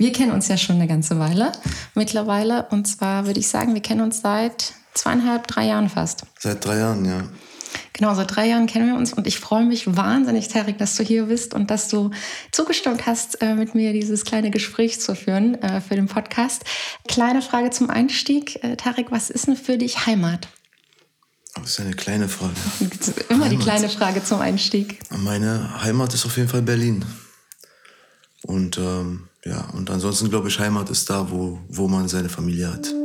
Wir kennen uns ja schon eine ganze Weile mittlerweile. Und zwar würde ich sagen, wir kennen uns seit zweieinhalb, drei Jahren fast. Seit drei Jahren, ja. Genau, seit drei Jahren kennen wir uns und ich freue mich wahnsinnig, Tarek, dass du hier bist und dass du zugestimmt hast, äh, mit mir dieses kleine Gespräch zu führen äh, für den Podcast. Kleine Frage zum Einstieg. Äh, Tarek, was ist denn für dich Heimat? Das ist eine kleine Frage. Immer Heimat. die kleine Frage zum Einstieg. Meine Heimat ist auf jeden Fall Berlin. Und ähm, ja, und ansonsten glaube ich, Heimat ist da, wo, wo man seine Familie hat.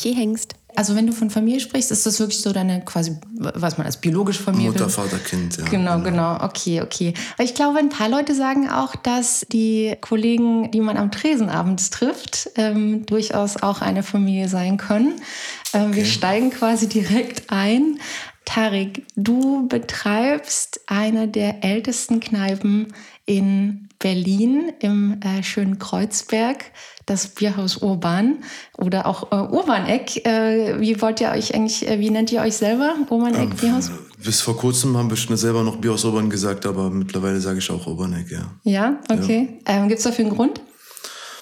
Michi Hengst. Also wenn du von Familie sprichst, ist das wirklich so deine quasi, was man als biologische Familie... Mutter, Vater, Kind, ja. Genau, genau, genau. Okay, okay. Aber ich glaube, ein paar Leute sagen auch, dass die Kollegen, die man am Tresen abends trifft, ähm, durchaus auch eine Familie sein können. Ähm, okay. Wir steigen quasi direkt ein. Tarik, du betreibst eine der ältesten Kneipen in Berlin im äh, schönen Kreuzberg das Bierhaus Urban oder auch äh, Urbaneck. Äh, wie wollt ihr euch eigentlich, äh, wie nennt ihr euch selber? Urbaneck ähm, Bierhaus? Bis vor kurzem haben wir schon selber noch Bierhaus Urban gesagt, aber mittlerweile sage ich auch Urbaneck, ja. Ja, okay. Ja. Ähm, Gibt es dafür einen Grund?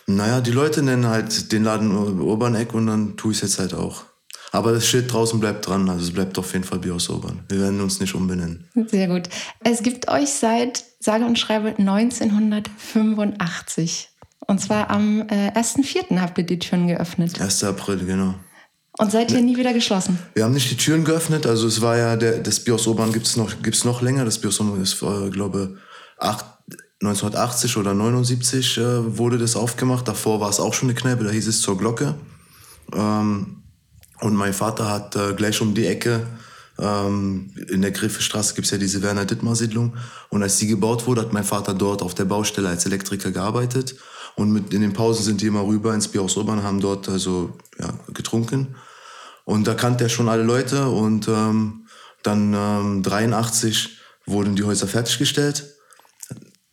Naja, die Leute nennen halt den Laden Urbaneck und dann tue ich es jetzt halt auch. Aber das Schild draußen bleibt dran, also es bleibt auf jeden Fall Bierhaus Urban. Wir werden uns nicht umbenennen. Sehr gut. Es gibt euch seit, sage und schreibe, 1985. Und zwar am äh, 1.4. habt ihr die Türen geöffnet. 1. April, genau. Und seid ihr nie wieder geschlossen? Wir haben nicht die Türen geöffnet. Also es war ja, der, das Bios Obern gibt es noch, gibt's noch länger. Das Bios Obern ist, äh, glaube acht, 1980 oder 79 äh, wurde das aufgemacht. Davor war es auch schon eine Kneipe, da hieß es zur Glocke. Ähm, und mein Vater hat äh, gleich um die Ecke ähm, in der Griffestraße gibt es ja diese Werner Dittmar Siedlung. Und als die gebaut wurde, hat mein Vater dort auf der Baustelle als Elektriker gearbeitet. Und mit, in den Pausen sind die immer rüber ins Bierhaus Urban, haben dort also ja, getrunken. Und da kannte er schon alle Leute. Und ähm, dann ähm, 83 wurden die Häuser fertiggestellt.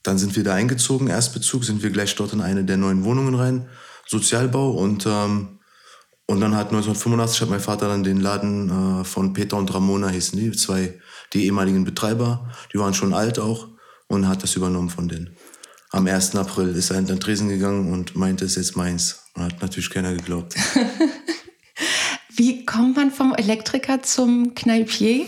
Dann sind wir da eingezogen, Erstbezug, sind wir gleich dort in eine der neuen Wohnungen rein, Sozialbau. Und, ähm, und dann hat 1985 hat mein Vater dann den Laden äh, von Peter und Ramona hießen die, zwei, die ehemaligen Betreiber, die waren schon alt auch und hat das übernommen von denen am 1. April ist er in den Tresen gegangen und meinte, es ist jetzt meins. Und hat natürlich keiner geglaubt. Wie kommt man vom Elektriker zum Kneipier?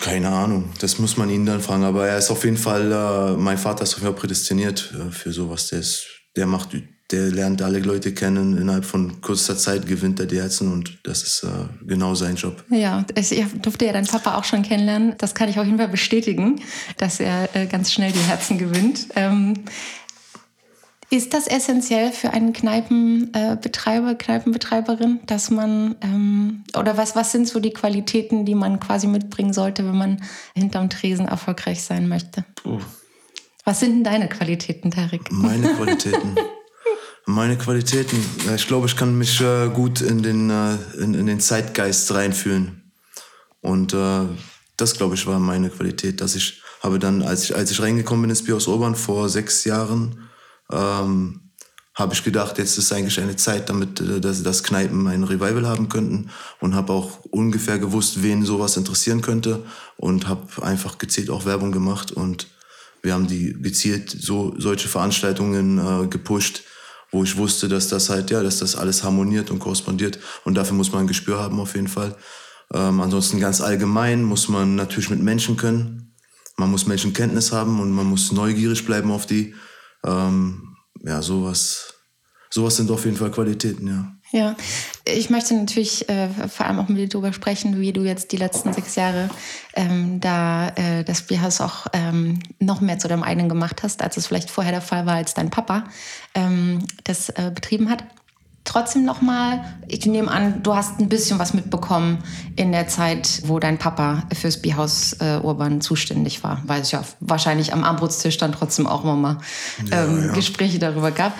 Keine Ahnung, das muss man ihn dann fragen. Aber er ist auf jeden Fall, äh, mein Vater ist auf jeden Fall prädestiniert äh, für sowas. Der, ist, der macht der lernt alle Leute kennen. Innerhalb von kurzer Zeit gewinnt er die Herzen und das ist äh, genau sein Job. Ja, ich durfte ja deinen Papa auch schon kennenlernen. Das kann ich auf jeden Fall bestätigen, dass er äh, ganz schnell die Herzen gewinnt. Ähm, ist das essentiell für einen Kneipenbetreiber, Kneipenbetreiberin, dass man, ähm, oder was, was sind so die Qualitäten, die man quasi mitbringen sollte, wenn man hinterm Tresen erfolgreich sein möchte? Oh. Was sind denn deine Qualitäten, Tarek? Meine Qualitäten. Meine Qualitäten. Ich glaube, ich kann mich äh, gut in den, äh, in, in, den Zeitgeist reinfühlen. Und äh, das, glaube ich, war meine Qualität, dass ich habe dann, als ich, als ich reingekommen bin ins Bios Obern vor sechs Jahren, ähm, habe ich gedacht, jetzt ist eigentlich eine Zeit, damit äh, dass, dass Kneipen ein Revival haben könnten und habe auch ungefähr gewusst, wen sowas interessieren könnte und habe einfach gezielt auch Werbung gemacht und wir haben die gezielt so solche Veranstaltungen äh, gepusht, wo ich wusste, dass das halt, ja, dass das alles harmoniert und korrespondiert. Und dafür muss man ein Gespür haben auf jeden Fall. Ähm, ansonsten ganz allgemein muss man natürlich mit Menschen können. Man muss Menschenkenntnis haben und man muss neugierig bleiben auf die. Ähm, ja, sowas, sowas sind auf jeden Fall Qualitäten, ja. Ja, ich möchte natürlich äh, vor allem auch mit dir darüber sprechen, wie du jetzt die letzten sechs Jahre ähm, da äh, das Bierhaus auch ähm, noch mehr zu deinem eigenen gemacht hast, als es vielleicht vorher der Fall war, als dein Papa ähm, das äh, betrieben hat. Trotzdem noch mal, ich nehme an, du hast ein bisschen was mitbekommen in der Zeit, wo dein Papa fürs Bierhaus äh, Urban zuständig war, weil es ja wahrscheinlich am Armbrutstisch dann trotzdem auch immer mal ähm, ja. Gespräche darüber gab.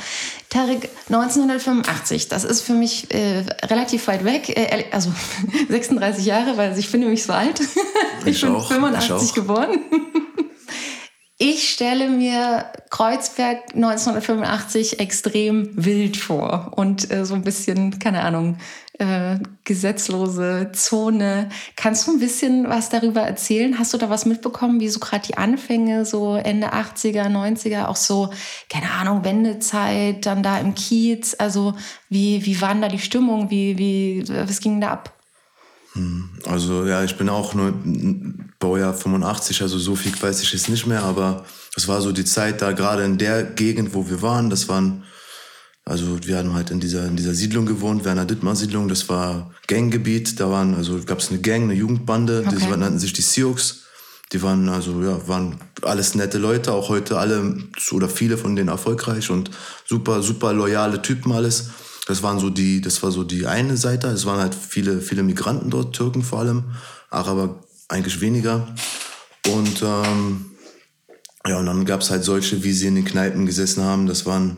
Tarek, 1985, das ist für mich äh, relativ weit weg, äh, also 36 Jahre, weil ich finde mich so alt. ich, ich bin auch, 85 ich geboren. Ich stelle mir Kreuzberg 1985 extrem wild vor und äh, so ein bisschen, keine Ahnung, äh, gesetzlose Zone. Kannst du ein bisschen was darüber erzählen? Hast du da was mitbekommen, wie so gerade die Anfänge, so Ende 80er, 90er, auch so, keine Ahnung, Wendezeit, dann da im Kiez? Also wie, wie war denn da die Stimmung? Wie, wie, was ging da ab? Hm, also ja, ich bin auch nur Baujahr 85, also so viel weiß ich jetzt nicht mehr, aber es war so die Zeit da gerade in der Gegend, wo wir waren. Das waren, also wir haben halt in dieser, in dieser Siedlung gewohnt, Werner Dittmar Siedlung. Das war Ganggebiet. Da waren, also gab es eine Gang, eine Jugendbande, okay. die nannten sich die Sioux. Die waren also ja waren alles nette Leute, auch heute alle oder viele von denen erfolgreich und super super loyale Typen alles. Das waren so die, das war so die eine Seite. Es waren halt viele, viele Migranten dort, Türken vor allem, Araber eigentlich weniger. Und ähm, ja, und dann gab es halt solche, wie sie in den Kneipen gesessen haben. Das waren,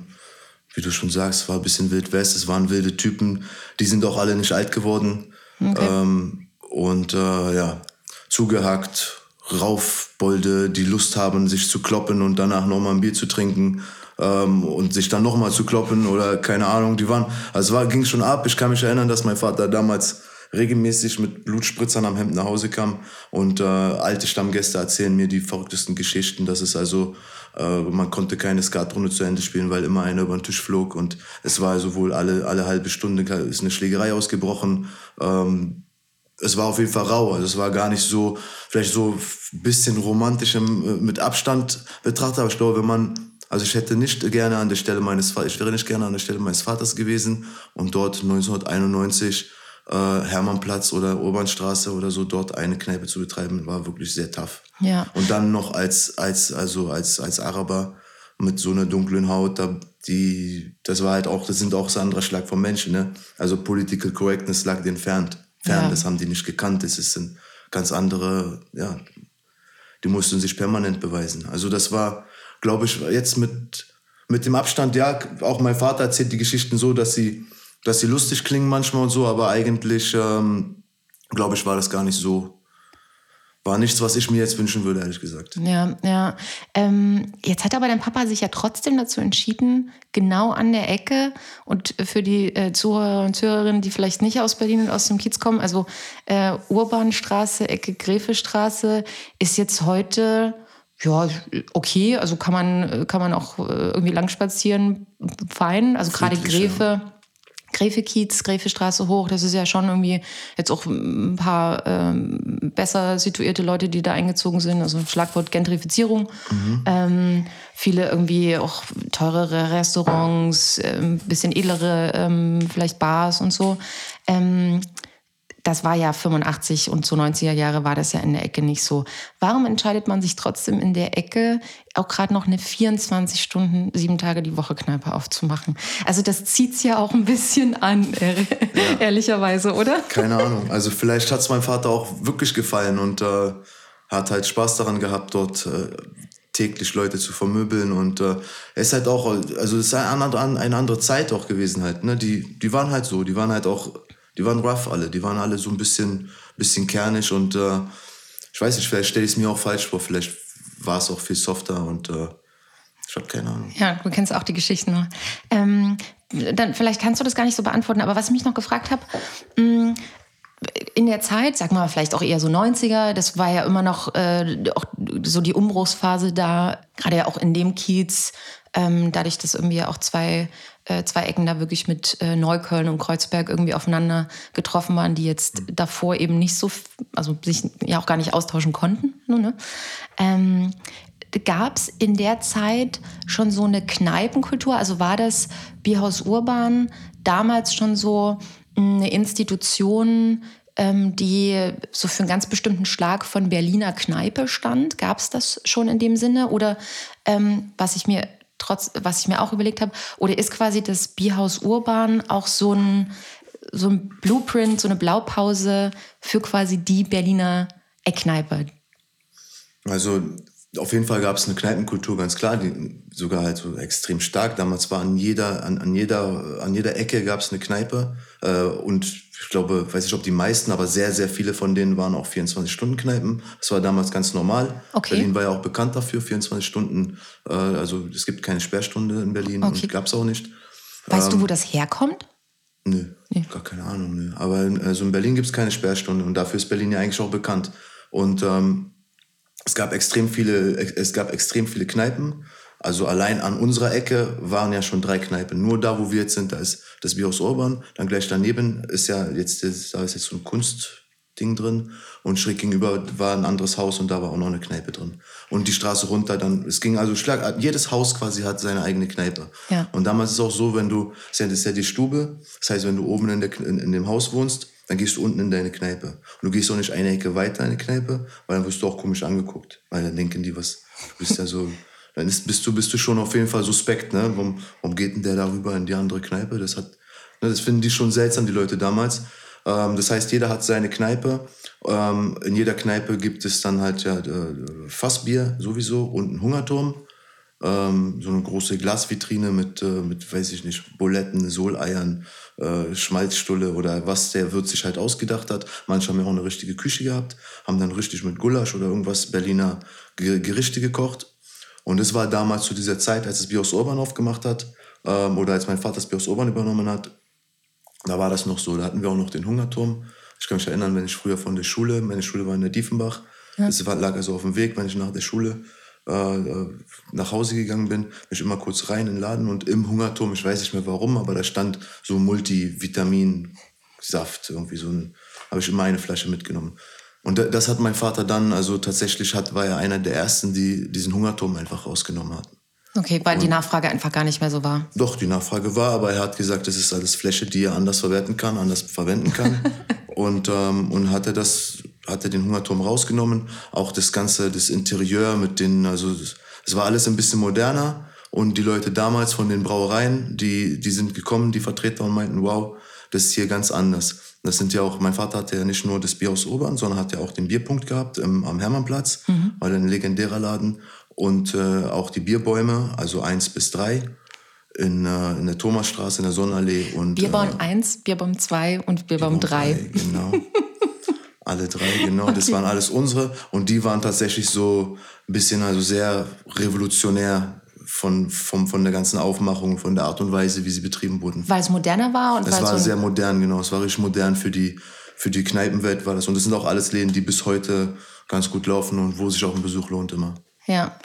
wie du schon sagst, war ein bisschen Wild West. Es waren wilde Typen. Die sind auch alle nicht alt geworden. Okay. Ähm, und äh, ja, zugehackt, Raufbolde, die Lust haben, sich zu kloppen und danach nochmal ein Bier zu trinken ähm, und sich dann nochmal zu kloppen oder keine Ahnung, die waren, also es war, ging schon ab. Ich kann mich erinnern, dass mein Vater damals regelmäßig mit Blutspritzern am Hemd nach Hause kam und äh, alte Stammgäste erzählen mir die verrücktesten Geschichten. Das ist also, äh, man konnte keine Skatrunde zu Ende spielen, weil immer einer über den Tisch flog und es war also wohl alle, alle halbe Stunde ist eine Schlägerei ausgebrochen. Ähm, es war auf jeden Fall rau. Also es war gar nicht so, vielleicht so ein bisschen romantisch im, mit Abstand betrachtet, aber ich glaube, wenn man also ich hätte nicht gerne an der Stelle meines Vaters, ich wäre nicht gerne an der Stelle meines Vaters gewesen und dort 1991 äh, Hermannplatz oder Urbanstraße oder so dort eine Kneipe zu betreiben, war wirklich sehr tough. Ja. Und dann noch als als also als als Araber mit so einer dunklen Haut, da die das war halt auch, das sind auch so anderer Schlag von Menschen, ne? Also Political Correctness lag denen fern, fern, ja. das haben die nicht gekannt, das ist ein ganz andere, ja, die mussten sich permanent beweisen. Also das war glaube ich, jetzt mit, mit dem Abstand, ja, auch mein Vater erzählt die Geschichten so, dass sie, dass sie lustig klingen manchmal und so, aber eigentlich, ähm, glaube ich, war das gar nicht so. War nichts, was ich mir jetzt wünschen würde, ehrlich gesagt. Ja, ja. Ähm, jetzt hat aber dein Papa sich ja trotzdem dazu entschieden, genau an der Ecke und für die äh, Zuhörer und Zuhörerinnen, die vielleicht nicht aus Berlin und aus dem Kiez kommen, also äh, Urbanstraße, Ecke Gräfestraße, ist jetzt heute ja, okay, also kann man, kann man auch äh, irgendwie lang spazieren, fein. Also gerade Gräfe, ja. Gräfe-Kiez, Gräfestraße hoch, das ist ja schon irgendwie jetzt auch ein paar ähm, besser situierte Leute, die da eingezogen sind. Also Schlagwort Gentrifizierung. Mhm. Ähm, viele irgendwie auch teurere Restaurants, ein ähm, bisschen edlere ähm, vielleicht Bars und so. Das war ja 85 und zu 90er Jahre war das ja in der Ecke nicht so. Warum entscheidet man sich trotzdem in der Ecke auch gerade noch eine 24 Stunden, sieben Tage die Woche Kneipe aufzumachen? Also das zieht's ja auch ein bisschen an, ja. ehrlicherweise, oder? Keine Ahnung. Also vielleicht hat's meinem Vater auch wirklich gefallen und äh, hat halt Spaß daran gehabt, dort äh, täglich Leute zu vermöbeln und äh, es ist halt auch, also es ist eine andere, eine andere Zeit auch gewesen halt, ne? Die, die waren halt so, die waren halt auch die waren rough alle, die waren alle so ein bisschen, bisschen kernig und äh, ich weiß nicht, vielleicht stelle ich es mir auch falsch vor, vielleicht war es auch viel softer und äh, ich habe keine Ahnung. Ja, du kennst auch die Geschichten noch. Ähm, dann vielleicht kannst du das gar nicht so beantworten, aber was ich mich noch gefragt habe, mm, in der Zeit, sag mal vielleicht auch eher so 90er, das war ja immer noch äh, auch so die Umbruchsphase da, gerade ja auch in dem Kiez, ähm, dadurch, dass irgendwie auch zwei äh, zwei Ecken da wirklich mit äh, Neukölln und Kreuzberg irgendwie aufeinander getroffen waren, die jetzt mhm. davor eben nicht so, also sich ja auch gar nicht austauschen konnten. Ne? Ähm, Gab es in der Zeit schon so eine Kneipenkultur? Also war das Bierhaus Urban damals schon so eine Institution, ähm, die so für einen ganz bestimmten Schlag von Berliner Kneipe stand? Gab es das schon in dem Sinne? Oder ähm, was ich mir trotz, was ich mir auch überlegt habe, oder ist quasi das Bierhaus Urban auch so ein, so ein Blueprint, so eine Blaupause für quasi die Berliner Eckkneipe? Also auf jeden Fall gab es eine Kneipenkultur, ganz klar, die sogar halt so extrem stark. Damals war an jeder, an, an jeder, an jeder Ecke gab es eine Kneipe. Äh, und ich glaube, weiß nicht, ob die meisten, aber sehr, sehr viele von denen waren auch 24-Stunden-Kneipen. Das war damals ganz normal. Okay. Berlin war ja auch bekannt dafür, 24 Stunden. Äh, also es gibt keine Sperrstunde in Berlin Okay. und gab es auch nicht. Weißt Ähm, du, wo das herkommt? Nö, gar keine Ahnung. Nö. Aber in, also in Berlin gibt es keine Sperrstunde und dafür ist Berlin ja eigentlich auch bekannt. Und ähm, es gab extrem viele, es gab extrem viele Kneipen. Also allein an unserer Ecke waren ja schon drei Kneipen. Nur da, wo wir jetzt sind, da ist das Bierhaus Urban. Dann gleich daneben ist ja jetzt, da ist jetzt so ein Kunstding drin. Und schräg gegenüber war ein anderes Haus und da war auch noch eine Kneipe drin. Und die Straße runter dann, es ging also schlag, jedes Haus quasi hat seine eigene Kneipe. Ja. Und damals ist es auch so, wenn du, das ist ja- die Stube, das heißt, wenn du oben in, der, in, in dem Haus wohnst, dann gehst du unten in deine Kneipe. Und du gehst auch nicht eine Ecke weiter in die Kneipe, weil dann wirst du auch komisch angeguckt. Weil dann denken die, was, du bist ja so, dann ist, bist, du, bist du schon auf jeden Fall suspekt, ne? Warum, warum geht denn der darüber in die andere Kneipe? Das hat, ne, das finden die schon seltsam, die Leute damals. Ähm, das heißt, jeder hat seine Kneipe. Ähm, in jeder Kneipe gibt es dann halt ja äh, Fassbier sowieso und einen Hungerturm ähm, so eine große Glasvitrine mit, äh, mit, weiß ich nicht, Buletten, Soleiern, äh, Schmalzstulle oder was der Wirt sich halt ausgedacht hat. Manche haben ja auch eine richtige Küche gehabt, haben dann richtig mit Gulasch oder irgendwas Berliner Ge- Gerichte gekocht. Und das war damals zu dieser Zeit, als das Bier aus Urban aufgemacht hat ähm, oder als mein Vater das aus Urban übernommen hat. Da war das noch so. Da hatten wir auch noch den Hungerturm. Ich kann mich erinnern, wenn ich früher von der Schule, meine Schule war in der Diefenbach, das war, lag also auf dem Weg, wenn ich nach der Schule äh, nach Hause gegangen bin, bin ich immer kurz rein in den Laden und im Hungerturm, ich weiß nicht mehr warum, aber da stand so Multivitaminsaft, irgendwie so ein, habe ich immer eine Flasche mitgenommen. Und da- das hat mein Vater dann, also tatsächlich hat, war er einer der ersten, die diesen Hungerturm einfach rausgenommen hatten. Okay, weil die Nachfrage einfach gar nicht mehr so war. Doch, die Nachfrage war, aber er hat gesagt, das ist alles Fläche, die er anders verwerten kann, anders verwenden kann. und, ähm, und hat er das, hat er den Hungerturm rausgenommen. Auch das ganze, das Interieur mit den, also es war alles ein bisschen moderner. Und die Leute damals von den Brauereien, die, die sind gekommen, die Vertreter und meinten, wow, das ist hier ganz anders. Das sind ja auch, mein Vater hatte ja nicht nur das Bier aus Obern, sondern hat ja auch den Bierpunkt gehabt im, am Hermannplatz, war ein legendärer Laden. Und äh, auch die Bierbäume, also eins bis drei in, äh, in der Thomasstraße, in der Sonnenallee. Und, Bierbaum äh, 1, Bierbaum 2 und Bierbaum 3. Genau. Alle drei, genau. Das waren alles unsere. Und die waren tatsächlich so ein bisschen, also sehr revolutionär von, von, von der ganzen Aufmachung, von der Art und Weise, wie sie betrieben wurden. Weil es moderner war und Es war so sehr modern, genau. Es war richtig modern für die, für die Kneipenwelt war das. Und das sind auch alles Läden, die bis heute ganz gut laufen und wo sich auch ein Besuch lohnt immer. Ja.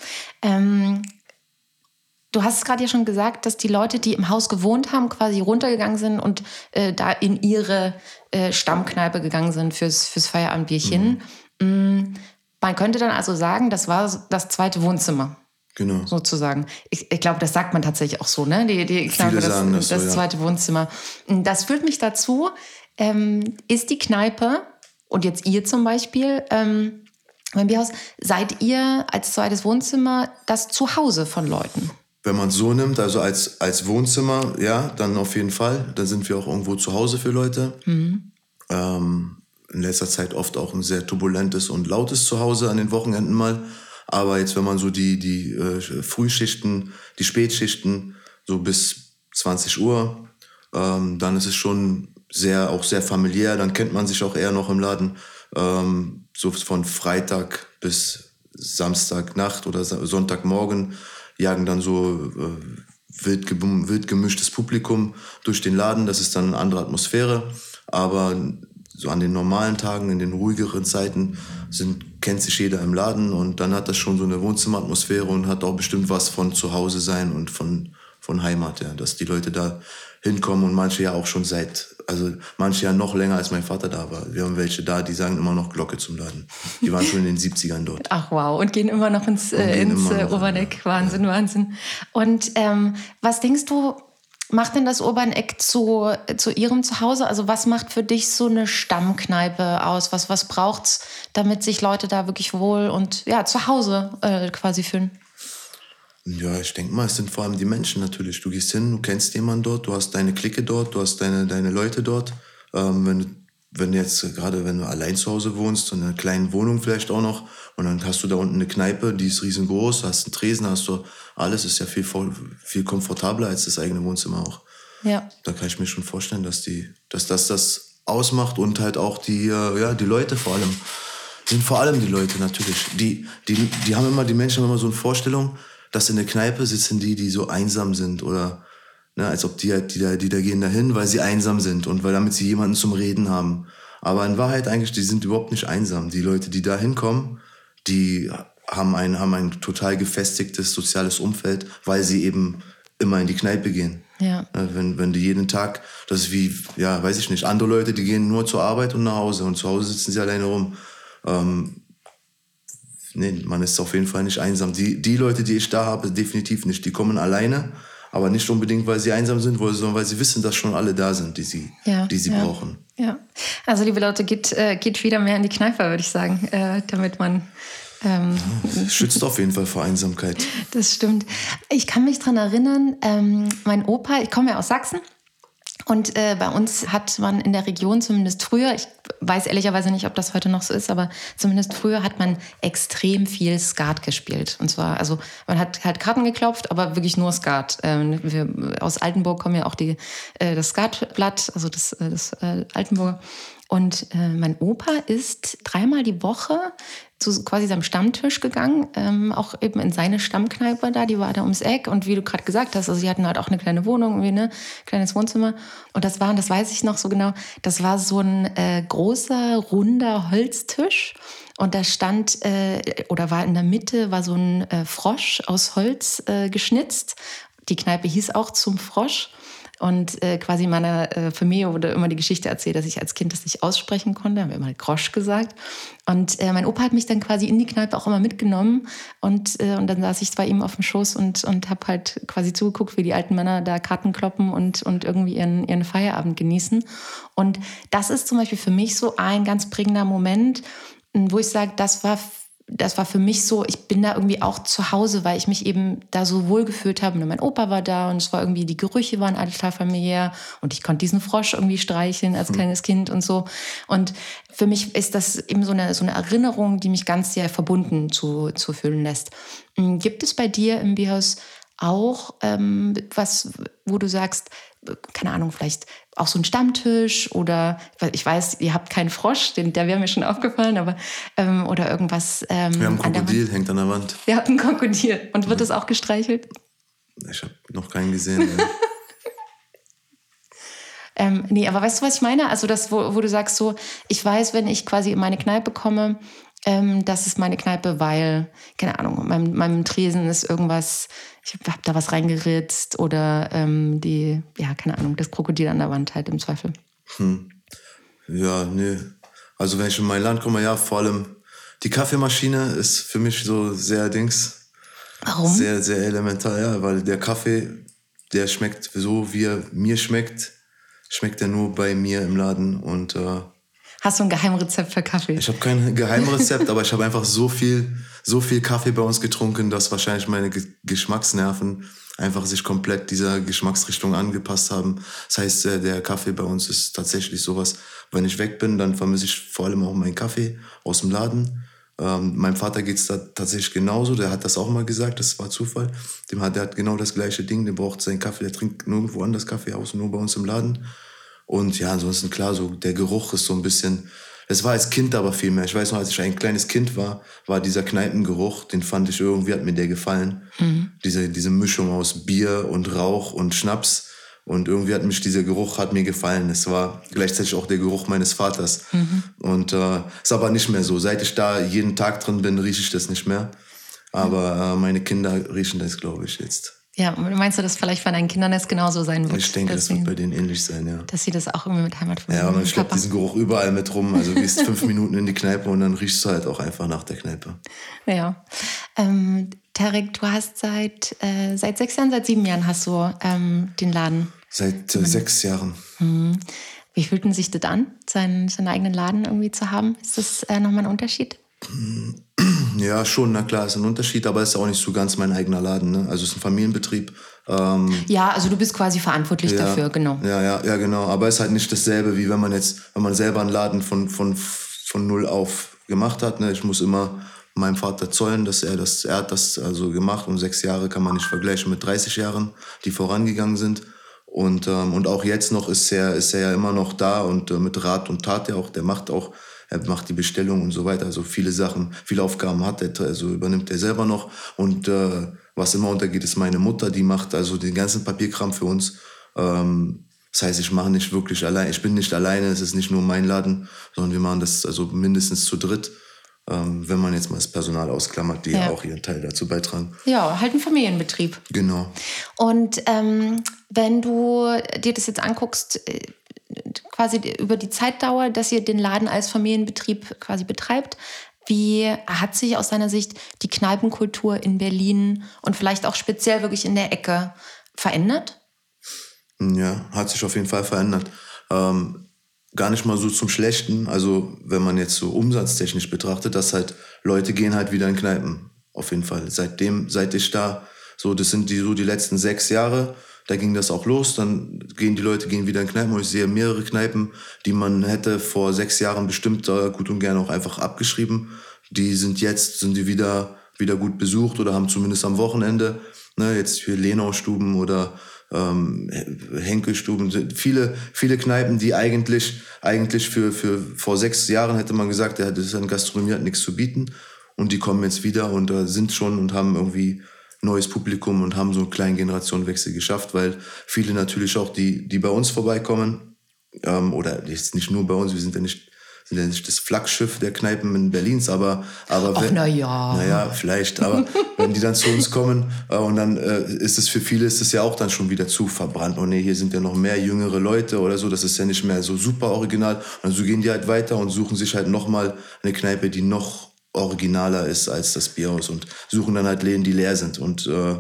Ähm, du hast es gerade ja schon gesagt, dass die Leute, die im Haus gewohnt haben, quasi runtergegangen sind und äh, da in ihre äh, Stammkneipe gegangen sind fürs, fürs Feierabendbierchen. Mm, Man könnte dann also sagen, das war das zweite Wohnzimmer. Genau. sozusagen. Ich, ich glaube, das sagt man tatsächlich auch so, ne? Die, die Kneipe, Viele das, sagen das so, ja. zweite Wohnzimmer. Das führt mich dazu, ähm, ist die Kneipe, und jetzt ihr zum Beispiel, ähm, beim Bierhaus, seid ihr als zweites Wohnzimmer das Zuhause von Leuten? Wenn man es so nimmt, also als, als Wohnzimmer, ja, dann auf jeden Fall. Dann sind wir auch irgendwo zu Hause für Leute. Ähm, in letzter Zeit oft auch ein sehr turbulentes und lautes Zuhause an den Wochenenden mal. Aber jetzt, wenn man so die, die äh, Frühschichten, die Spätschichten, so bis 20 Uhr, ähm, dann ist es schon sehr, auch sehr familiär. Dann kennt man sich auch eher noch im Laden. Ähm, so von Freitag bis Samstagnacht oder Sonntagmorgen jagen dann so äh, wild, wild gemischtes Publikum durch den Laden. Das ist dann eine andere Atmosphäre. Aber so an den normalen Tagen, in den ruhigeren Zeiten, sind, kennt sich jeder im Laden und dann hat das schon so eine Wohnzimmeratmosphäre und hat auch bestimmt was von zu Hause sein und von, von Heimat, ja, dass die Leute da hinkommen und manche ja auch schon seit, also manche ja noch länger als mein Vater da war. Wir haben welche da, die sagen immer noch Glocke zum Laden. Die waren schon in den 70ern dort. Ach wow, und gehen immer noch ins, äh, ins äh, noch, Urbaneck. Wahnsinn, Wahnsinn. Und ähm, was denkst du, macht denn das Urbaneck zu, zu ihrem Zuhause? Also was macht für dich so eine Stammkneipe aus? Was, was braucht's, damit sich Leute da wirklich wohl und ja, zu Hause äh, quasi fühlen? Ja, ich denke mal, es sind vor allem die Menschen natürlich. Du gehst hin, du kennst jemanden dort, du hast deine Clique dort, du hast deine, deine Leute dort. Ähm, wenn, du, wenn du jetzt gerade, wenn du allein zu Hause wohnst, in einer kleinen Wohnung vielleicht auch noch, und dann hast du da unten eine Kneipe, die ist riesengroß, hast einen Tresen, hast du alles, ist ja viel, viel komfortabler als das eigene Wohnzimmer auch. Ja. Da kann ich mir schon vorstellen, dass die, dass das das ausmacht und halt auch die, äh, ja, die Leute vor allem. Sind vor allem die Leute natürlich. Die, die, die haben immer, die Menschen haben immer so eine Vorstellung, dass in der Kneipe sitzen die, die so einsam sind oder ne, als ob die, halt, die, da, die da gehen dahin, weil sie einsam sind und weil damit sie jemanden zum Reden haben. Aber in Wahrheit eigentlich, die sind überhaupt nicht einsam. Die Leute, die da hinkommen, die haben ein, haben ein total gefestigtes soziales Umfeld, weil sie eben immer in die Kneipe gehen. Ja. Ne, wenn, wenn die jeden Tag, das ist wie, ja, weiß ich nicht, andere Leute, die gehen nur zur Arbeit und nach Hause und zu Hause sitzen sie alleine rum. Ähm, nee, man ist auf jeden Fall nicht einsam. Die, die Leute, die ich da habe, definitiv nicht. Die kommen alleine, aber nicht unbedingt, weil sie einsam sind, sondern weil sie wissen, dass schon alle da sind, die sie, ja, die sie ja. brauchen. Ja, also liebe Leute, geht, äh, geht wieder mehr in die Kneipe, würde ich sagen, äh, damit man ähm, schützt auf jeden Fall vor Einsamkeit. Das stimmt. Ich kann mich daran erinnern, ähm, mein Opa, ich komme ja aus Sachsen, und äh, bei uns hat man in der Region zumindest früher, ich weiß ehrlicherweise nicht, ob das heute noch so ist, aber zumindest früher hat man extrem viel Skat gespielt. Und zwar, also man hat halt Karten geklopft, aber wirklich nur Skat. Ähm, wir, aus Altenburg kommen ja auch die, äh, das Skatblatt, also das, äh, das äh, Altenburger. Und äh, mein Opa ist dreimal die Woche zu quasi seinem Stammtisch gegangen, ähm, auch eben in seine Stammkneipe da, die war da ums Eck. Und wie du gerade gesagt hast, also sie hatten halt auch eine kleine Wohnung, irgendwie, ne, kleines Wohnzimmer. Und das war, und das weiß ich noch so genau, das war so ein äh, großer, runder Holztisch. Und da stand, äh, oder war in der Mitte, war so ein äh, Frosch aus Holz äh, geschnitzt. Die Kneipe hieß auch zum Frosch. Und äh, quasi meiner äh, Familie wurde immer die Geschichte erzählt, dass ich als Kind das nicht aussprechen konnte. Haben wir immer Grosch gesagt. Und äh, mein Opa hat mich dann quasi in die Kneipe auch immer mitgenommen. Und, äh, und dann saß ich bei ihm auf dem Schoß und, und habe halt quasi zugeguckt, wie die alten Männer da Karten kloppen und, und irgendwie ihren, ihren Feierabend genießen. Und das ist zum Beispiel für mich so ein ganz prägender Moment, wo ich sage, das war das war für mich so, ich bin da irgendwie auch zu Hause, weil ich mich eben da so wohl gefühlt habe. Und mein Opa war da und es war irgendwie, die Gerüche waren alle total familiär und ich konnte diesen Frosch irgendwie streicheln als mhm. kleines Kind und so. Und für mich ist das eben so eine, so eine Erinnerung, die mich ganz sehr verbunden zu, zu fühlen lässt. Hm, gibt es bei dir im Bios auch ähm, was, wo du sagst, keine Ahnung, vielleicht auch so ein Stammtisch oder ich weiß, ihr habt keinen Frosch, den, der wäre mir schon aufgefallen, aber ähm, oder irgendwas. Ähm, Wir haben ein Krokodil, hängt an der Wand. Ihr habt ein Krokodil. Und wird ja. das auch gestreichelt? Ich habe noch keinen gesehen. ähm, nee, aber weißt du, was ich meine? Also das, wo, wo du sagst so, ich weiß, wenn ich quasi in meine Kneipe komme, ähm, das ist meine Kneipe, weil, keine Ahnung, meinem, meinem Tresen ist irgendwas, ich habe hab da was reingeritzt oder ähm, die, ja, keine Ahnung, das Krokodil an der Wand halt im Zweifel. Hm. Ja, nee. Also wenn ich in mein Land komme, ja, vor allem die Kaffeemaschine ist für mich so sehr Dings. Warum? Sehr, sehr elementar, ja, weil der Kaffee, der schmeckt so, wie er mir schmeckt, schmeckt er nur bei mir im Laden und äh, Hast du ein Geheimrezept für Kaffee? Ich habe kein Geheimrezept, aber ich habe einfach so viel, so viel Kaffee bei uns getrunken, dass wahrscheinlich meine Ge Geschmacksnerven einfach sich komplett dieser Geschmacksrichtung angepasst haben. Das heißt, äh, der Kaffee bei uns ist tatsächlich sowas. Wenn ich weg bin, dann vermisse ich vor allem auch meinen Kaffee aus dem Laden. Ähm, meinem Vater geht's da tatsächlich genauso. Der hat das auch mal gesagt. Das war Zufall. Dem hat, der hat genau das gleiche Ding. Der braucht seinen Kaffee. Der trinkt nirgendwo anders Kaffee aus, nur bei uns im Laden. Und ja, ansonsten klar, so der Geruch ist so ein bisschen. Es war als Kind aber viel mehr. Ich weiß noch, als ich ein kleines Kind war, war dieser Kneipengeruch, den fand ich irgendwie, hat mir der gefallen. Mhm. Diese, diese Mischung aus Bier und Rauch und Schnaps. Und irgendwie hat mich dieser Geruch hat mir gefallen. Es war gleichzeitig auch der Geruch meines Vaters. Mhm. Und äh, ist aber nicht mehr so. Seit ich da jeden Tag drin bin, rieche ich das nicht mehr. Aber äh, meine Kinder riechen das, glaube ich, jetzt. Ja, meinst du, dass vielleicht bei deinen Kindern es genauso sein wird? Ich denke, das wird bei denen ähnlich sein, ja. Dass sie das auch irgendwie mit Heimat verbinden. Ja, man schleppt diesen Geruch überall mit rum. Also du gehst fünf Minuten in die Kneipe und dann riechst du halt auch einfach nach der Kneipe. Ja. Ähm, Tarek, du hast seit, äh, seit sechs Jahren, seit sieben Jahren hast du ähm, den Laden. Seit äh, sechs Jahren. Mhm. Wie fühlt denn sich das an, seinen, seinen eigenen Laden irgendwie zu haben? Ist das äh, nochmal ein Unterschied? Ja, schon, na klar, ist ein Unterschied, aber es ist auch nicht so ganz mein eigener Laden. Ne? Also es ist ein Familienbetrieb. Ähm, ja, also du bist quasi verantwortlich ja, dafür, genau. Ja, ja, ja, genau. Aber es ist halt nicht dasselbe, wie wenn man jetzt, wenn man selber einen Laden von, von, von null auf gemacht hat. Ne? Ich muss immer meinem Vater zollen, dass er das, er hat das also gemacht und sechs Jahre kann man nicht vergleichen mit 30 Jahren, die vorangegangen sind. Und, ähm, und auch jetzt noch ist er, ist er ja immer noch da und äh, mit Rat und Tat ja auch, der macht auch er macht die Bestellung und so weiter. Also viele Sachen, viele Aufgaben hat er, also übernimmt er selber noch. Und äh, was immer untergeht, ist meine Mutter, die macht also den ganzen Papierkram für uns. Ähm, das heißt, ich mache nicht wirklich allein, ich bin nicht alleine, es ist nicht nur mein Laden, sondern wir machen das also mindestens zu dritt. Ähm, wenn man jetzt mal das Personal ausklammert, die ja. auch ihren Teil dazu beitragen. Ja, halt ein Familienbetrieb. Genau. Und ähm, wenn du dir das jetzt anguckst, äh, quasi über die Zeitdauer, dass ihr den Laden als Familienbetrieb quasi betreibt. Wie hat sich aus deiner Sicht die Kneipenkultur in Berlin und vielleicht auch speziell wirklich in der Ecke verändert? Ja, hat sich auf jeden Fall verändert. Ähm, gar nicht mal so zum Schlechten. Also wenn man jetzt so umsatztechnisch betrachtet, dass halt Leute gehen halt wieder in Kneipen. Auf jeden Fall. Seitdem, seit ich da, so das sind die so die letzten sechs Jahre, da ging das auch los. Dann gehen die Leute gehen wieder in Kneipen. Und ich sehe mehrere Kneipen, die man hätte vor sechs Jahren bestimmt äh, gut und gerne auch einfach abgeschrieben. Die sind jetzt, sind die wieder, wieder gut besucht oder haben zumindest am Wochenende, ne, jetzt hier Lenau-Stuben oder ähm, Henkelstuben, viele, viele Kneipen, die eigentlich, eigentlich für, für vor sechs Jahren hätte man gesagt, das ist ein Gastronomie, hat nichts zu bieten. Und die kommen jetzt wieder und äh, sind schon und haben irgendwie neues Publikum und haben so einen kleinen Generationenwechsel geschafft, weil viele natürlich auch, die, die bei uns vorbeikommen, ähm, oder jetzt nicht nur bei uns, wir sind ja nicht, sind ja nicht das Flaggschiff der Kneipen in Berlins, aber, aber Ach, wenn, na ja. naja, vielleicht, aber wenn die dann zu uns kommen äh, und dann äh, ist es für viele ist es ja auch dann schon wieder zu verbrannt. Oh nee, hier sind ja noch mehr jüngere Leute oder so, das ist ja nicht mehr so super original. Und so gehen die halt weiter und suchen sich halt nochmal eine Kneipe, die noch originaler ist als das Bierhaus und suchen dann halt Läden, die leer sind und, äh,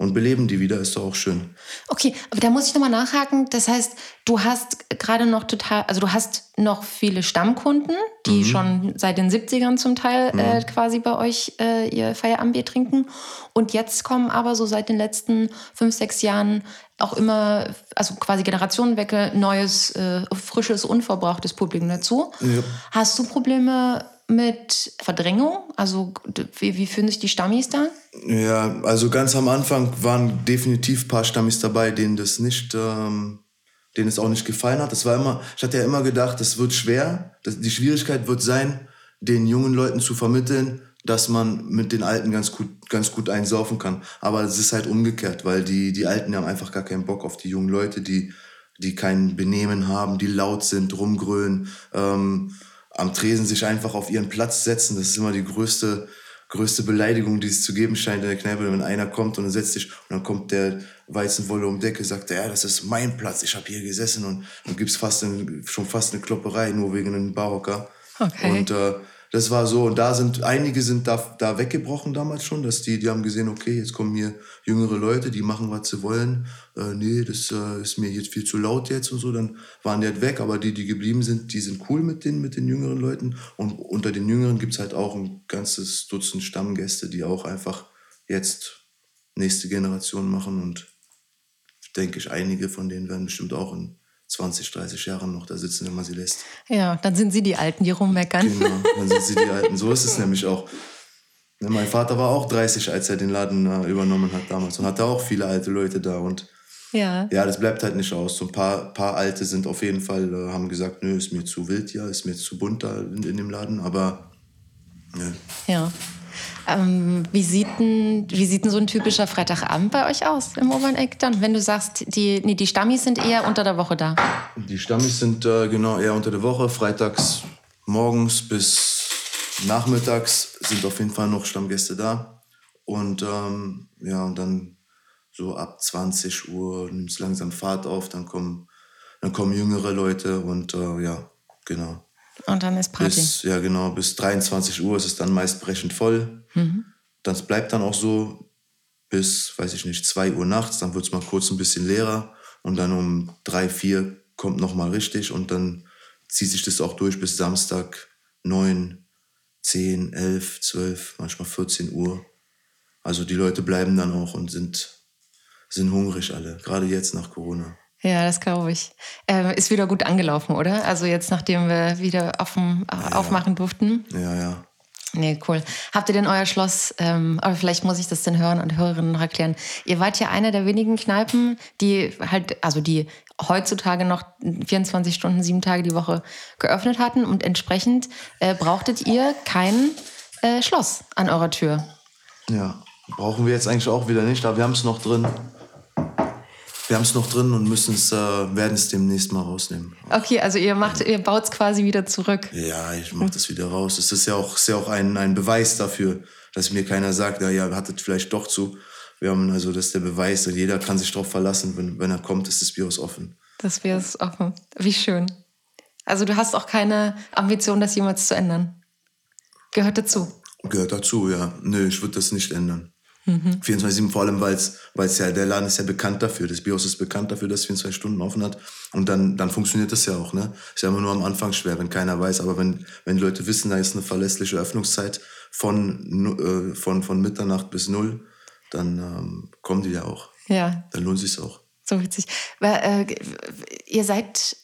und beleben die wieder, ist doch auch schön. Okay, aber da muss ich nochmal nachhaken. Das heißt, du hast gerade noch total, also du hast noch viele Stammkunden, die mhm. schon seit den 70ern zum Teil mhm. äh, quasi bei euch äh, ihr Feierabendbier trinken. Und jetzt kommen aber so seit den letzten fünf, sechs Jahren auch immer, also quasi Generationenwechsel, neues, äh, frisches, unverbrauchtes Publikum dazu. Ja. Hast du Probleme mit Verdrängung? Also wie, wie fühlen sich die Stammis da? Ja, also ganz am Anfang waren definitiv ein paar Stammis dabei, denen das nicht, ähm, denen es auch nicht gefallen hat. Das war immer, ich hatte ja immer gedacht, das wird schwer. Das, die Schwierigkeit wird sein, den jungen Leuten zu vermitteln, dass man mit den Alten ganz gut, ganz gut einsaufen kann. Aber es ist halt umgekehrt, weil die, die Alten haben einfach gar keinen Bock auf die jungen Leute, die, die kein Benehmen haben, die laut sind, rumgrölen. Ähm, am Tresen sich einfach auf ihren Platz setzen. Das ist immer die größte, größte Beleidigung, die es zu geben scheint in der Kneipe, wenn einer kommt und dann setzt sich und dann kommt der Weizenwolle um Decke, sagt, ja, das ist mein Platz, ich habe hier gesessen und dann gibt's fast ein, schon fast eine Klopperei, nur wegen einem Barhocker. Okay. Und äh, das war so, und da sind, einige sind da, da weggebrochen damals schon, dass die, die haben gesehen, okay, jetzt kommen hier jüngere Leute, die machen, was sie wollen. Äh, nee, das äh, ist mir jetzt viel zu laut jetzt und so, dann waren die halt weg, aber die, die geblieben sind, die sind cool mit den, mit den jüngeren Leuten. Und unter den Jüngeren gibt's halt auch ein ganzes Dutzend Stammgäste, die auch einfach jetzt nächste Generation machen und denke ich, einige von denen werden bestimmt auch in 20, 30 Jahren noch da sitzen, wenn man sie lässt. Ja, dann sind sie die Alten, die rummeckern. Genau, dann sind sie die Alten. So ist es nämlich auch. Mein Vater war auch 30, als er den Laden äh, übernommen hat damals und hatte auch viele alte Leute da und ja, ja das bleibt halt nicht aus. So ein paar, paar Alte sind auf jeden Fall, äh, haben gesagt, nö, ist mir zu wild hier, ist mir zu bunt da in, in dem Laden, aber nö. Ja. Ähm, wie, sieht denn, wie sieht denn so ein typischer Freitagabend bei euch aus im Oberen Eck dann? Wenn du sagst, die, nee, die Stammis sind eher unter der Woche da. Die Stammis sind äh, genau eher unter der Woche. Freitags morgens bis nachmittags sind auf jeden Fall noch Stammgäste da. Und ähm, ja, und dann so ab 20 Uhr nimmt es langsam Fahrt auf, dann kommen, dann kommen jüngere Leute und äh, ja, genau. Und dann ist Party. Bis, ja, genau. Bis 23 Uhr ist es dann meist brechend voll. Mhm. Das bleibt dann auch so bis, weiß ich nicht, 2 Uhr nachts. Dann wird es mal kurz ein bisschen leerer. Und dann um 3, 4 kommt nochmal richtig. Und dann zieht sich das auch durch bis Samstag 9, 10, 11, 12, manchmal 14 Uhr. Also die Leute bleiben dann auch und sind, sind hungrig alle, gerade jetzt nach Corona. Ja, das glaube ich. Äh, ist wieder gut angelaufen, oder? Also jetzt, nachdem wir wieder offen, äh, ja. aufmachen durften. Ja, ja. Nee, cool. Habt ihr denn euer Schloss, ähm, aber vielleicht muss ich das den Hörern und Hörerinnen noch erklären. Ihr wart ja eine der wenigen Kneipen, die halt, also die heutzutage noch 24 Stunden, sieben Tage die Woche geöffnet hatten und entsprechend äh, brauchtet ihr kein äh, Schloss an eurer Tür. Ja, brauchen wir jetzt eigentlich auch wieder nicht, aber wir haben es noch drin. Wir haben es noch drin und müssen es, äh, werden es demnächst mal rausnehmen. Okay, also ihr macht, ihr baut es quasi wieder zurück. Ja, ich mache das wieder raus. Es ist ja auch, ist ja auch ein, ein Beweis dafür, dass mir keiner sagt, ja, ja, hattet vielleicht doch zu. Wir haben also, das ist der Beweis und jeder kann sich darauf verlassen, wenn, wenn er kommt, ist das Virus offen. Das Virus offen. Wie schön. Also du hast auch keine Ambition, das jemals zu ändern. Gehört dazu. Gehört dazu, ja. Nö, ich würde das nicht ändern. Mhm. 24-7, vor allem, weil es ja, der Laden ist ja bekannt dafür, das BIOS ist bekannt dafür, dass es 24 Stunden offen hat. Und dann, dann funktioniert das ja auch, ne? Ist ja immer nur am Anfang schwer, wenn keiner weiß. Aber wenn, wenn die Leute wissen, da ist eine verlässliche Öffnungszeit von, äh, von, von Mitternacht bis null, dann ähm, kommen die ja auch. Ja. Dann lohnt sich auch. So witzig. Weil, äh, ihr seid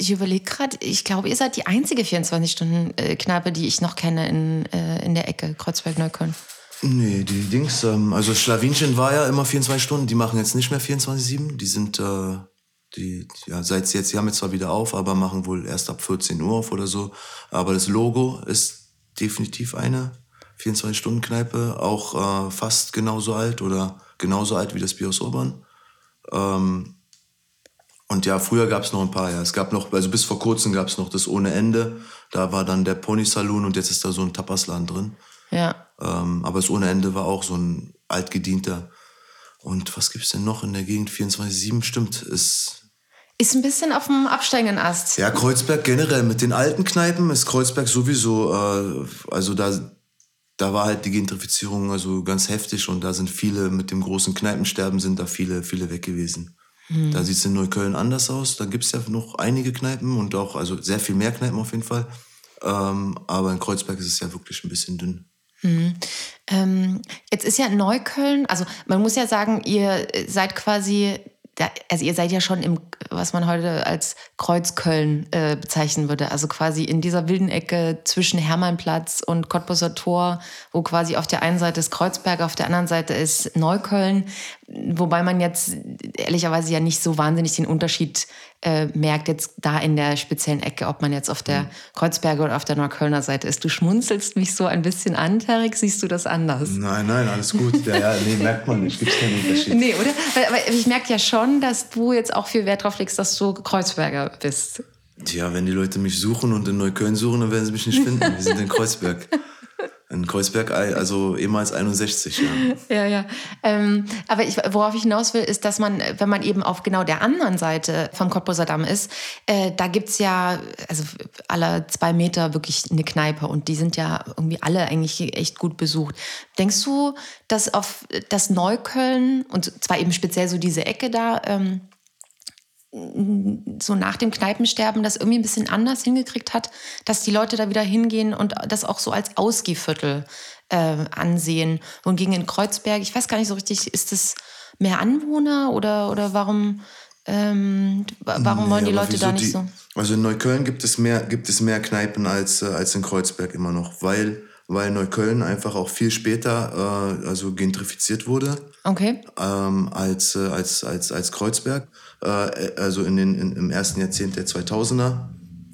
ich überlege gerade, ich glaube, ihr seid die einzige 24-Stunden-Kneipe, die ich noch kenne in, äh, in der Ecke Kreuzberg-Neukölln. Nee, die Dings, ähm, also Schlawinchen war ja immer 24 Stunden, die machen jetzt nicht mehr 24-7. Die sind, äh, die, ja, seit jetzt, die haben jetzt zwar wieder auf, aber machen wohl erst ab 14 Uhr auf oder so. Aber das Logo ist definitiv eine 24-Stunden-Kneipe, auch äh, fast genauso alt oder genauso alt wie das Bios Urban. Ähm, und ja, früher gab es noch ein paar, ja. Es gab noch, also bis vor kurzem gab es noch das Ohne Ende. Da war dann der Pony Saloon und jetzt ist da so ein Tapasladen drin. Ja. Ähm, aber das Ohne Ende war auch so ein altgedienter. Und was gibt es denn noch in der Gegend? 24-7 stimmt. Ist, ist ein bisschen auf dem absteigenden Ast. Ja, Kreuzberg generell. Mit den alten Kneipen ist Kreuzberg sowieso, äh, also da, da war halt die Gentrifizierung also ganz heftig und da sind viele mit dem großen Kneipensterben sind da viele, viele weg gewesen. Hm. Da sieht es in Neukölln anders aus. Da gibt es ja noch einige Kneipen und auch, also sehr viel mehr Kneipen auf jeden Fall. Ähm, aber in Kreuzberg ist es ja wirklich ein bisschen dünn. Mhm. Ähm, jetzt ist ja Neukölln, also man muss ja sagen, ihr seid quasi, also ihr seid ja schon im, was man heute als Kreuzköln äh, bezeichnen würde, also quasi in dieser wilden Ecke zwischen Hermannplatz und Cottbuser Tor, wo quasi auf der einen Seite ist Kreuzberg, auf der anderen Seite ist Neukölln, wobei man jetzt ehrlicherweise ja nicht so wahnsinnig den Unterschied äh, merkt jetzt da in der speziellen Ecke, ob man jetzt auf der mhm. Kreuzberger oder auf der Neuköllner Seite ist. Du schmunzelst mich so ein bisschen an, Tarek. Siehst du das anders? Nein, nein, alles gut. Ja, ja, nee, merkt man nicht. Gibt keinen Unterschied. Nee, oder? Aber ich merke ja schon, dass du jetzt auch viel Wert drauf legst, dass du Kreuzberger bist. Tja, wenn die Leute mich suchen und in Neukölln suchen, dann werden sie mich nicht finden. Wir sind in Kreuzberg. In Kreuzberg, also ehemals 61, ja. ja, ja. Ähm, aber ich, worauf ich hinaus will, ist, dass man, wenn man eben auf genau der anderen Seite vom Cottbuser Damm ist, äh, da gibt's ja, also alle zwei Meter wirklich eine Kneipe und die sind ja irgendwie alle eigentlich echt gut besucht. Denkst du, dass auf das Neukölln und zwar eben speziell so diese Ecke da, ähm, so nach dem Kneipensterben das irgendwie ein bisschen anders hingekriegt hat, dass die Leute da wieder hingehen und das auch so als Ausgehviertel äh, ansehen. Und gegen in Kreuzberg, ich weiß gar nicht so richtig, ist das mehr Anwohner oder, oder warum, ähm, warum nee, wollen die Leute da nicht die, so? Also in Neukölln gibt es mehr, gibt es mehr Kneipen als, äh, als in Kreuzberg immer noch, weil, weil Neukölln einfach auch viel später äh, also gentrifiziert wurde okay. ähm, als, äh, als, als, als Kreuzberg äh, also in den, in, im ersten Jahrzehnt der 2000er.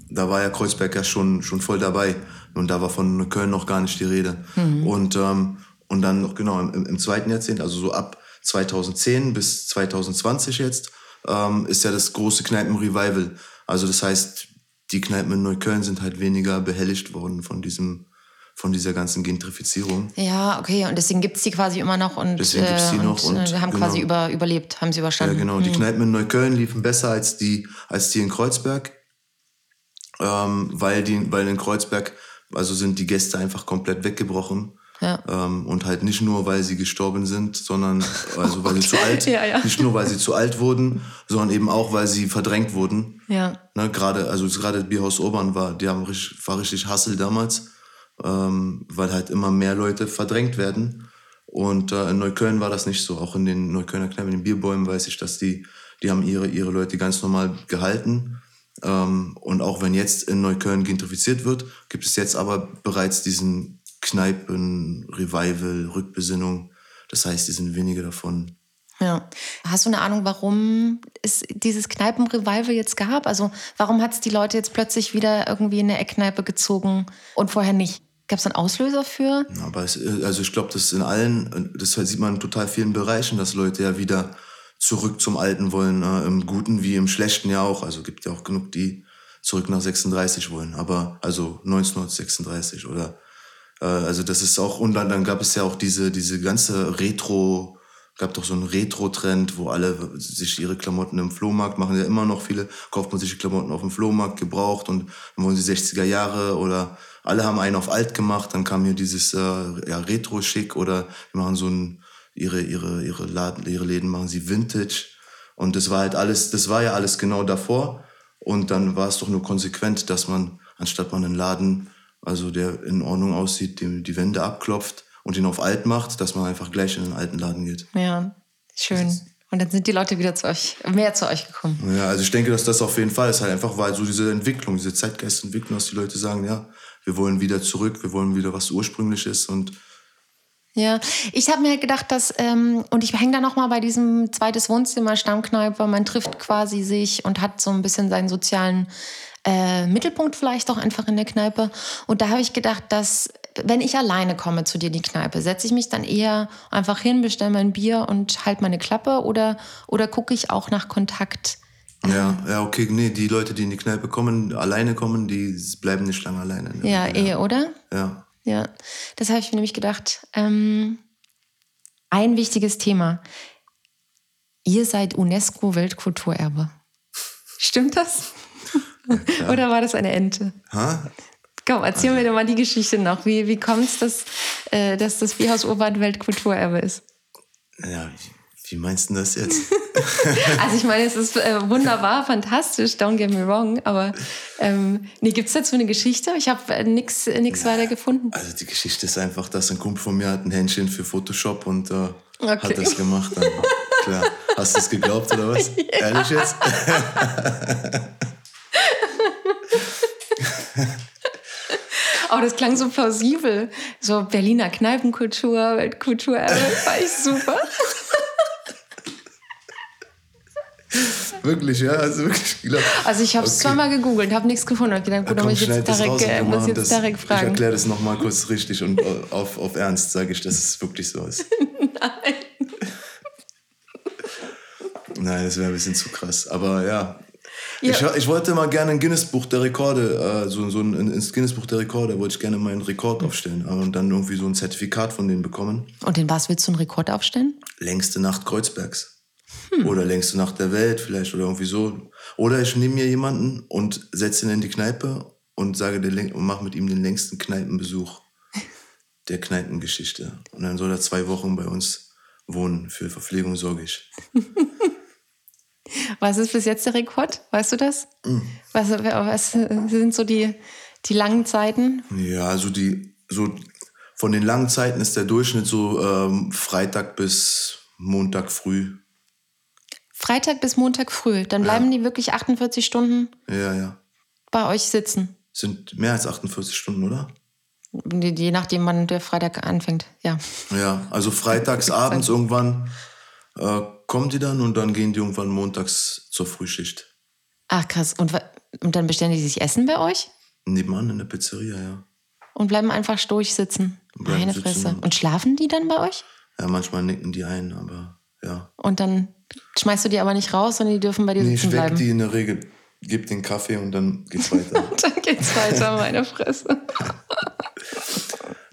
Da war ja Kreuzberg ja schon, schon voll dabei. Und da war von Köln noch gar nicht die Rede. Mhm. Und, ähm, und dann noch genau im, im zweiten Jahrzehnt, also so ab 2010 bis 2020 jetzt, ähm, ist ja das große Kneipen-Revival. Also das heißt, die Kneipen in Neukölln sind halt weniger behelligt worden von diesem von dieser ganzen Gentrifizierung. Ja, okay, und deswegen gibt es die quasi immer noch und, deswegen gibt's die noch und, und äh, haben genau. quasi über, überlebt, haben sie überstanden. Ja, genau. Die hm. Kneipen in Neukölln liefen besser als die, als die in Kreuzberg, ähm, weil, die, weil in Kreuzberg also sind die Gäste einfach komplett weggebrochen. Ja. Ähm, und halt nicht nur, weil sie gestorben sind, sondern also weil sie zu alt, ja, ja. nicht nur, weil sie zu alt wurden, sondern eben auch, weil sie verdrängt wurden. Ja. Ne, gerade, also gerade Bierhaus Obern war, die haben richtig, war richtig Hassel damals ähm, weil halt immer mehr Leute verdrängt werden. Und äh, in Neukölln war das nicht so. Auch in den Neuköllner Kneipen, in den Bierbäumen weiß ich, dass die, die haben ihre, ihre Leute ganz normal gehalten. Ähm, und auch wenn jetzt in Neukölln gentrifiziert wird, gibt es jetzt aber bereits diesen Kneipen-Revival, Rückbesinnung. Das heißt, die sind wenige davon. Ja. Hast du eine Ahnung, warum es dieses Kneipen-Revival jetzt gab? Also warum hat es die Leute jetzt plötzlich wieder irgendwie in eine Eckkneipe gezogen und vorher nicht? Gab es einen Auslöser für? Aber es, also ich glaube, das in allen, das sieht man in total vielen Bereichen, dass Leute ja wieder zurück zum Alten wollen, äh, im Guten wie im Schlechten ja auch. Also gibt ja auch genug, die zurück nach 36 wollen, aber also 1936 oder äh, also das ist auch und dann, dann gab es ja auch diese diese ganze Retro gab doch so einen Retro-Trend, wo alle sich ihre Klamotten im Flohmarkt machen. Ja immer noch viele kauft man sich die Klamotten auf dem Flohmarkt gebraucht und dann wollen sie 60er Jahre oder alle haben einen auf alt gemacht. Dann kam hier dieses äh, ja, Retro-Schick oder die machen so ein ihre ihre ihre Laden, ihre Läden machen sie Vintage und das war halt alles, das war ja alles genau davor und dann war es doch nur konsequent, dass man anstatt man einen Laden, also der in Ordnung aussieht, die, die Wände abklopft und ihn auf alt macht, dass man einfach gleich in den alten Laden geht. Ja, schön. Und dann sind die Leute wieder zu euch, mehr zu euch gekommen. Ja, also ich denke, dass das auf jeden Fall ist halt einfach, weil so diese Entwicklung, diese Zeitgeistentwicklung, dass die Leute sagen, ja, wir wollen wieder zurück, wir wollen wieder was Ursprüngliches und ja, ich habe mir halt gedacht, dass, ähm, und ich hänge da nochmal bei diesem zweites Wohnzimmer, Stammkneipe, man trifft quasi sich und hat so ein bisschen seinen sozialen äh, Mittelpunkt vielleicht auch einfach in der Kneipe. Und da habe ich gedacht, dass wenn ich alleine komme zu dir in die Kneipe, setze ich mich dann eher einfach hin, bestelle mein Bier und halt meine Klappe oder, oder gucke ich auch nach Kontakt? Ja, ja, okay, nee, die Leute, die in die Kneipe kommen, alleine kommen, die bleiben nicht lange alleine. Ja, eh, oder? Ja. Ja, das habe ich mir nämlich gedacht. Ähm, ein wichtiges Thema. Ihr seid UNESCO-Weltkulturerbe. Stimmt das? Ja. Oder war das eine Ente? Ha? Komm, erzähl also. mir doch mal die Geschichte noch. Wie, wie kommt es, dass, äh, dass das Bierhaus Urban Weltkulturerbe ist? Ja, wie, wie meinst du das jetzt? also ich meine, es ist äh, wunderbar, fantastisch, don't get me wrong, aber ähm, nee, gibt es dazu eine Geschichte? Ich habe äh, nichts äh, nix weiter gefunden. Also die Geschichte ist einfach, dass ein Kumpel von mir hat ein Händchen für Photoshop und äh, okay. hat das gemacht. Dann, klar. Hast du es geglaubt oder was? Ja. Ehrlich jetzt? Oh, das klang so plausibel. So Berliner Kneipenkultur, Weltkultur, war ich super. Wirklich, ja, also wirklich. Glaub, also ich habe es okay. zweimal gegoogelt, habe nichts gefunden und gedacht, gut, ja, komm, muss ich jetzt Tarek, äh, muss jetzt Tarek fragen. Ich erkläre das nochmal kurz richtig und auf, auf Ernst sage ich, dass es wirklich so ist. Nein. Nein, das wäre ein bisschen zu krass. Aber ja, ja. Ich, ich, wollte mal gerne ein Guinness-Buch der Rekorde, äh, so, so ein, ins Guinness-Buch der Rekorde wollte ich gerne meinen Rekord aufstellen und dann irgendwie so ein Zertifikat von denen bekommen. Und in was willst du einen Rekord aufstellen? Längste Nacht Kreuzbergs. Hm. Oder längste Nacht der Welt vielleicht oder irgendwie so. Oder ich nehme mir jemanden und setze ihn in die Kneipe und sage der, und mache mit ihm den längsten Kneipenbesuch der Kneipengeschichte. Und dann soll er zwei Wochen bei uns wohnen. Für Verpflegung sorge ich. Was ist bis jetzt der Rekord? Weißt du das? Mhm. Was, was, sind so die, die langen Zeiten? Ja, also die, so von den langen Zeiten ist der Durchschnitt so ähm, Freitag bis Montag früh. Freitag bis Montag früh. Dann bleiben ja. die wirklich 48 Stunden ja, ja. bei euch sitzen. Sind mehr als 48 Stunden, oder? Je nachdem, wann der Freitag anfängt, ja. Ja, also freitags abends irgendwann äh, kommen die dann und dann gehen die irgendwann montags zur Frühschicht. Ach krass. Und, und dann bestellen die sich Essen bei euch? Nebenan in der Pizzeria, ja. Und bleiben einfach durchsitzen. Meine Fresse. Und schlafen die dann bei euch? Ja, manchmal nicken die ein, aber ja. Und dann schmeißt du die aber nicht raus, sondern die dürfen bei dir nee, sitzen bleiben? ich weck die in der Regel. Gib den Kaffee und dann geht's weiter. dann geht's weiter, meine Fresse.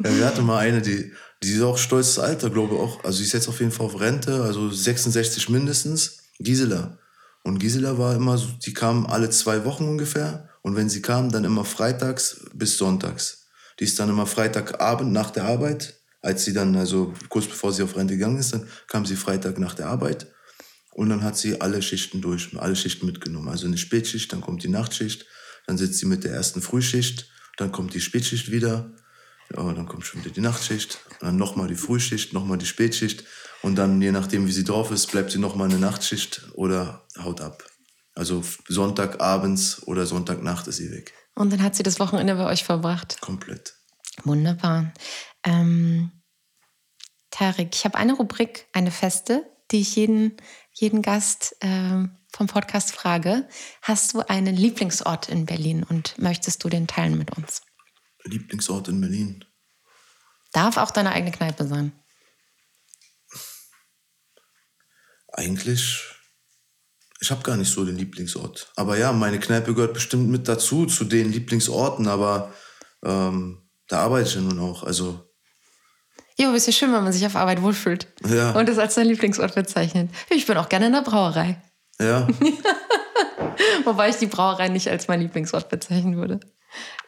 ja, wir hatten mal eine, die, die ist auch stolzes Alter, glaube ich auch. Also sie ist jetzt auf jeden Fall auf Rente, also 66 mindestens. Gisela. Und Gisela war immer so, die kam alle zwei Wochen ungefähr. Und wenn sie kam, dann immer freitags bis sonntags. Die ist dann immer Freitagabend nach der Arbeit. Als sie dann, also kurz bevor sie auf Rente gegangen ist, dann kam sie Freitag nach der Arbeit. Und dann hat sie alle Schichten durch, alle Schichten mitgenommen. Also eine Spätschicht, dann kommt die Nachtschicht, dann sitzt sie mit der ersten Frühschicht, dann kommt die Spätschicht wieder aber dann kommt schon wieder die Nachtschicht, dann nochmal die Frühschicht, nochmal die Spätschicht und dann, je nachdem, wie sie drauf ist, bleibt sie nochmal eine Nachtschicht oder haut ab. Also Sonntagabends oder Sonntagnacht ist sie weg. Und dann hat sie das Wochenende bei euch verbracht. Komplett. Wunderbar. Ähm, Tarek, ich habe eine Rubrik, eine feste, die ich jeden, jeden Gast ähm, vom Podcast frage. Hast du einen Lieblingsort in Berlin und möchtest du den teilen mit uns? Lieblingsort in Berlin? Darf auch deine eigene Kneipe sein. Eigentlich, ich habe gar nicht so den Lieblingsort. Aber ja, meine Kneipe gehört bestimmt mit dazu, zu den Lieblingsorten, aber ähm, da arbeite ich ja nun auch. Also ja, aber ist ja schön, wenn man sich auf Arbeit wohlfühlt. Ja. Und das als sein Lieblingsort bezeichnet. Ich bin auch gerne in der Brauerei. Ja. Wobei ich die Brauerei nicht als mein Lieblingsort bezeichnen würde.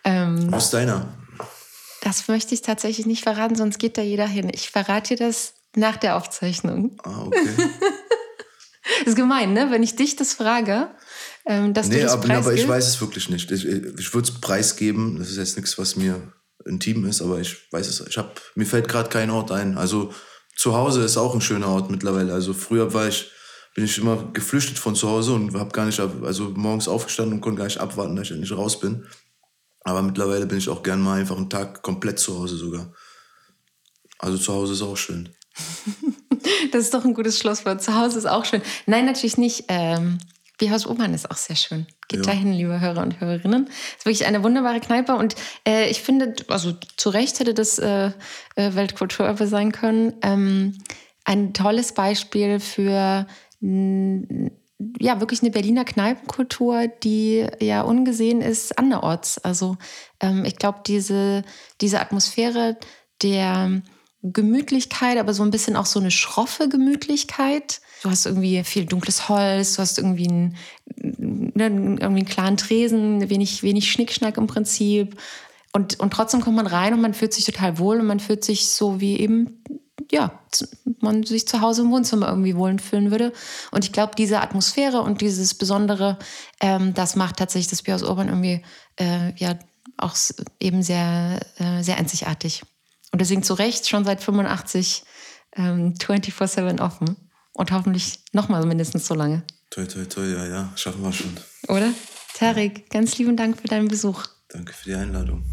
Ähm, Wo ist deiner? Das möchte ich tatsächlich nicht verraten, sonst geht da jeder hin. Ich verrate dir das nach der Aufzeichnung. Ah, okay. ist gemein, ne? Wenn ich dich das frage, ähm, dass nee, du das aber, aber ich weiß es wirklich nicht. Ich, ich würde es preisgeben. Das ist jetzt nichts, was mir intim ist, aber ich weiß es. Ich hab, mir fällt gerade kein Ort ein. Also zu Hause ist auch ein schöner Ort mittlerweile. Also früher war ich, bin ich immer geflüchtet von zu Hause und habe gar nicht, also morgens aufgestanden und konnte gar nicht abwarten, dass ich endlich raus bin. Aber mittlerweile bin ich auch gern mal einfach einen Tag komplett zu Hause sogar. Also zu Hause ist auch schön. Das ist doch ein gutes Schlusswort. Zu Hause ist auch schön. Nein, natürlich nicht. Ähm, Bierhaus Obern ist auch sehr schön. Geht Ja. dahin, liebe Hörer und Hörerinnen. Ist wirklich eine wunderbare Kneipe und äh, ich finde, also zu Recht hätte das äh, äh, Weltkulturerbe sein können. Ähm, ein tolles Beispiel für ja wirklich eine Berliner Kneipenkultur, die ja ungesehen ist anderorts. Also ähm, ich glaube, diese, diese Atmosphäre der Gemütlichkeit, aber so ein bisschen auch so eine schroffe Gemütlichkeit. Du hast irgendwie viel dunkles Holz, du hast irgendwie einen, ne, irgendwie einen klaren Tresen, wenig, wenig Schnickschnack im Prinzip. Und, und trotzdem kommt man rein und man fühlt sich total wohl und man fühlt sich so wie eben, ja, man sich zu Hause im Wohnzimmer irgendwie wohlfühlen würde. Und ich glaube, diese Atmosphäre und dieses Besondere, ähm, das macht tatsächlich das Bier Urban irgendwie äh, ja auch eben sehr, äh, sehr einzigartig. Und deswegen zu Recht schon seit 85 ähm, 24-7 offen. Und hoffentlich nochmal mindestens so lange. Toi, toi, toi, ja, ja, schaffen wir schon. Oder? Tarek, ganz lieben Dank für deinen Besuch. Danke für die Einladung.